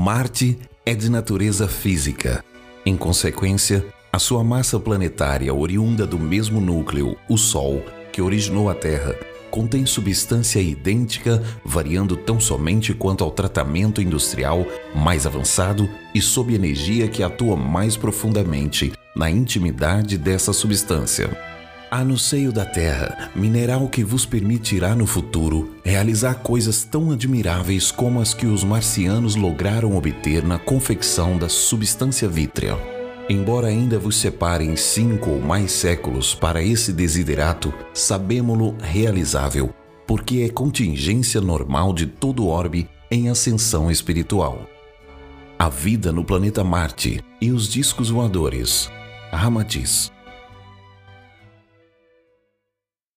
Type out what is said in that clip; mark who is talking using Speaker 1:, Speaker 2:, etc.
Speaker 1: Marte é de natureza física. Em consequência, a sua massa planetária, oriunda do mesmo núcleo, o Sol, que originou a Terra, contém substância idêntica, variando tão somente quanto ao tratamento industrial mais avançado e sob energia que atua mais profundamente na intimidade dessa substância. Há no seio da Terra mineral que vos permitirá no futuro realizar coisas tão admiráveis como as que os marcianos lograram obter na confecção da substância vítrea. Embora ainda vos separem cinco ou mais séculos para esse desiderato, sabemo-lo realizável, porque é contingência normal de todo orbe em ascensão espiritual. A vida no planeta Marte e os discos voadores. Ramatiz.